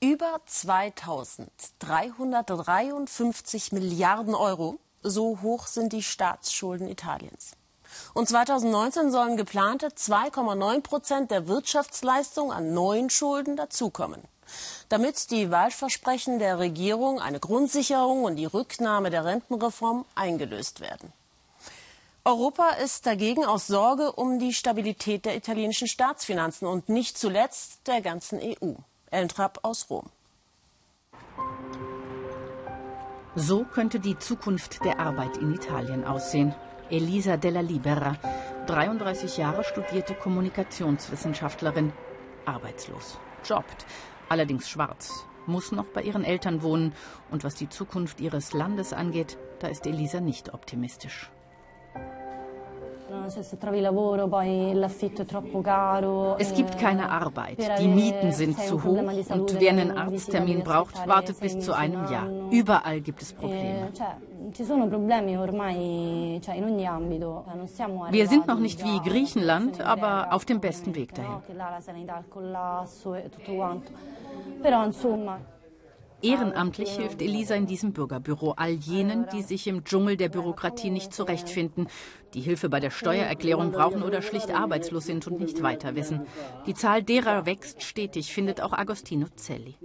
Über 2353 Milliarden Euro, so hoch sind die Staatsschulden Italiens. Und 2019 sollen geplante 2,9 Prozent der Wirtschaftsleistung an neuen Schulden dazukommen. Damit die Wahlversprechen der Regierung, eine Grundsicherung und die Rücknahme der Rentenreform eingelöst werden. Europa ist dagegen aus Sorge um die Stabilität der italienischen Staatsfinanzen und nicht zuletzt der ganzen EU. Ellen Trapp aus Rom. So könnte die Zukunft der Arbeit in Italien aussehen. Elisa della Libera, 33 Jahre studierte Kommunikationswissenschaftlerin, arbeitslos, jobbt, allerdings schwarz, muss noch bei ihren Eltern wohnen und was die Zukunft ihres Landes angeht, da ist Elisa nicht optimistisch. Es gibt keine Arbeit, die Mieten sind zu hoch und wer einen Arzttermin braucht, wartet bis zu einem Jahr. Überall gibt es Probleme. Wir sind noch nicht wie Griechenland, aber auf dem besten Weg dahin. Ehrenamtlich hilft Elisa in diesem Bürgerbüro all jenen, die sich im Dschungel der Bürokratie nicht zurechtfinden, die Hilfe bei der Steuererklärung brauchen oder schlicht arbeitslos sind und nicht weiter wissen. Die Zahl derer wächst stetig, findet auch Agostino Zelli.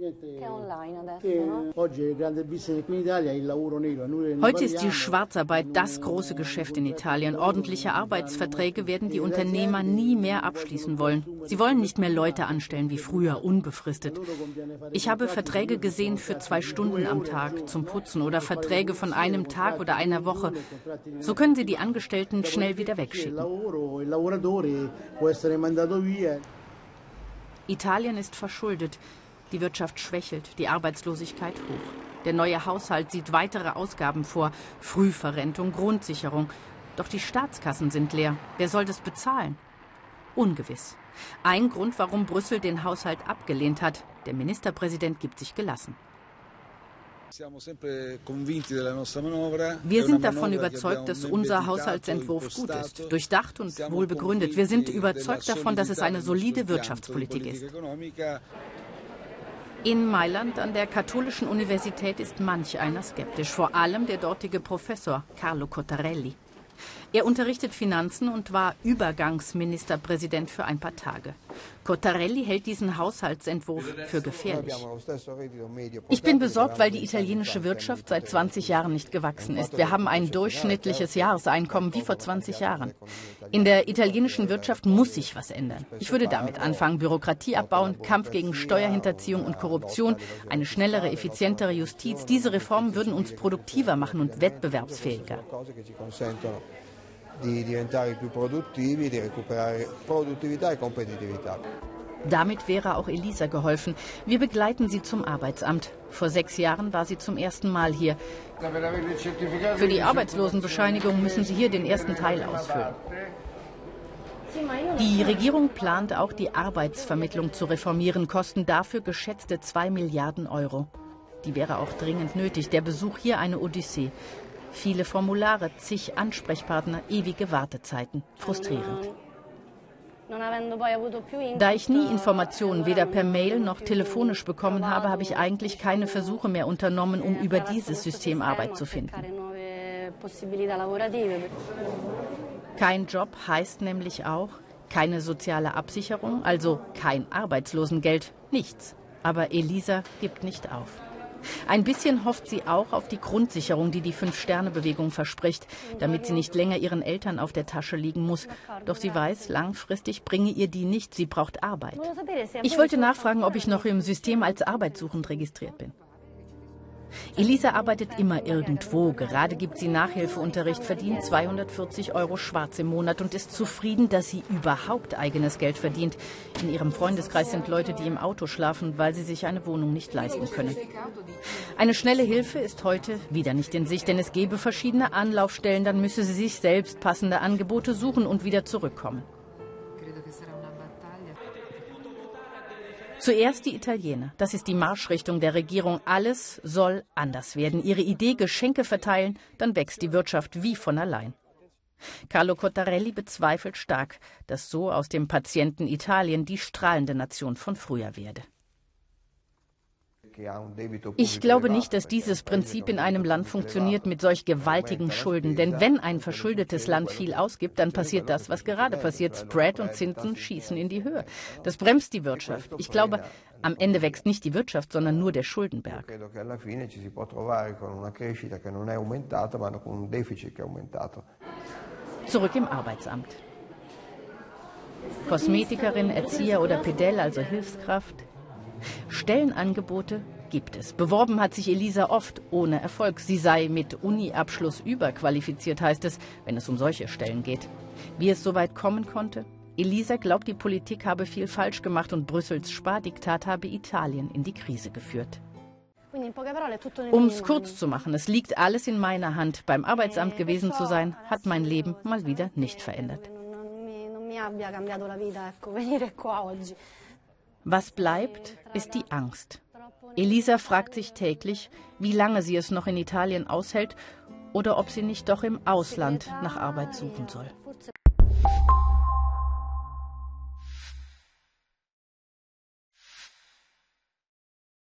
Heute ist die Schwarzarbeit das große Geschäft in Italien. Ordentliche Arbeitsverträge werden die Unternehmer nie mehr abschließen wollen. Sie wollen nicht mehr Leute anstellen wie früher, unbefristet. Ich habe Verträge gesehen für zwei Stunden am Tag zum Putzen oder Verträge von einem Tag oder einer Woche. So können sie die Angestellten schnell wieder wegschicken. Italien ist verschuldet. Die Wirtschaft schwächelt, die Arbeitslosigkeit hoch. Der neue Haushalt sieht weitere Ausgaben vor, Frühverrentung, Grundsicherung. Doch die Staatskassen sind leer. Wer soll das bezahlen? Ungewiss. Ein Grund, warum Brüssel den Haushalt abgelehnt hat. Der Ministerpräsident gibt sich gelassen. Wir sind davon überzeugt, dass unser Haushaltsentwurf gut ist, durchdacht und wohl begründet. Wir sind überzeugt davon, dass es eine solide Wirtschaftspolitik ist. In Mailand an der Katholischen Universität ist manch einer skeptisch, vor allem der dortige Professor Carlo Cottarelli. Er unterrichtet Finanzen und war Übergangsministerpräsident für ein paar Tage. Cottarelli hält diesen Haushaltsentwurf für gefährlich. Ich bin besorgt, weil die italienische Wirtschaft seit 20 Jahren nicht gewachsen ist. Wir haben ein durchschnittliches Jahreseinkommen wie vor 20 Jahren. In der italienischen Wirtschaft muss sich was ändern. Ich würde damit anfangen, Bürokratie abbauen, Kampf gegen Steuerhinterziehung und Korruption, eine schnellere, effizientere Justiz. Diese Reformen würden uns produktiver machen und wettbewerbsfähiger di diventare più produttivi, di recuperare produttività e competitività. Damit wäre auch Elisa geholfen. Wir begleiten sie zum Arbeitsamt. Vor sechs Jahren war sie zum ersten Mal hier. Für die Arbeitslosenbescheinigung müssen Sie hier den ersten Teil ausfüllen. Die Regierung plant auch die Arbeitsvermittlung zu reformieren, kosten dafür geschätzte zwei Milliarden Euro. Die wäre auch dringend nötig. Der Besuch hier eine Odyssee. Viele Formulare, zig Ansprechpartner, ewige Wartezeiten. Frustrierend. Da ich nie Informationen weder per Mail noch telefonisch bekommen habe, habe ich eigentlich keine Versuche mehr unternommen, um über dieses System Arbeit zu finden. Kein Job heißt nämlich auch keine soziale Absicherung, also kein Arbeitslosengeld, nichts. Aber Elisa gibt nicht auf. Ein bisschen hofft sie auch auf die Grundsicherung, die die Fünf-Sterne-Bewegung verspricht, damit sie nicht länger ihren Eltern auf der Tasche liegen muss. Doch sie weiß, langfristig bringe ihr die nicht. Sie braucht Arbeit. Ich wollte nachfragen, ob ich noch im System als arbeitssuchend registriert bin. Elisa arbeitet immer irgendwo. Gerade gibt sie Nachhilfeunterricht, verdient 240 Euro schwarz im Monat und ist zufrieden, dass sie überhaupt eigenes Geld verdient. In ihrem Freundeskreis sind Leute, die im Auto schlafen, weil sie sich eine Wohnung nicht leisten können. Eine schnelle Hilfe ist heute wieder nicht in Sicht, denn es gäbe verschiedene Anlaufstellen. Dann müsse sie sich selbst passende Angebote suchen und wieder zurückkommen. Zuerst die Italiener. Das ist die Marschrichtung der Regierung. Alles soll anders werden. Ihre Idee Geschenke verteilen, dann wächst die Wirtschaft wie von allein. Carlo Cottarelli bezweifelt stark, dass so aus dem Patienten Italien die strahlende Nation von früher werde. Ich glaube nicht, dass dieses Prinzip in einem Land funktioniert mit solch gewaltigen Schulden. Denn wenn ein verschuldetes Land viel ausgibt, dann passiert das, was gerade passiert. Spread und Zinsen schießen in die Höhe. Das bremst die Wirtschaft. Ich glaube, am Ende wächst nicht die Wirtschaft, sondern nur der Schuldenberg. Zurück im Arbeitsamt. Kosmetikerin, Erzieher oder Pedell, also Hilfskraft. Stellenangebote gibt es. Beworben hat sich Elisa oft ohne Erfolg. Sie sei mit Uni-Abschluss überqualifiziert, heißt es, wenn es um solche Stellen geht. Wie es so weit kommen konnte? Elisa glaubt, die Politik habe viel falsch gemacht und Brüssels Spardiktat habe Italien in die Krise geführt. Um es kurz zu machen, es liegt alles in meiner Hand. Beim Arbeitsamt gewesen zu sein, hat mein Leben mal wieder nicht verändert. Was bleibt, ist die Angst. Elisa fragt sich täglich, wie lange sie es noch in Italien aushält oder ob sie nicht doch im Ausland nach Arbeit suchen soll.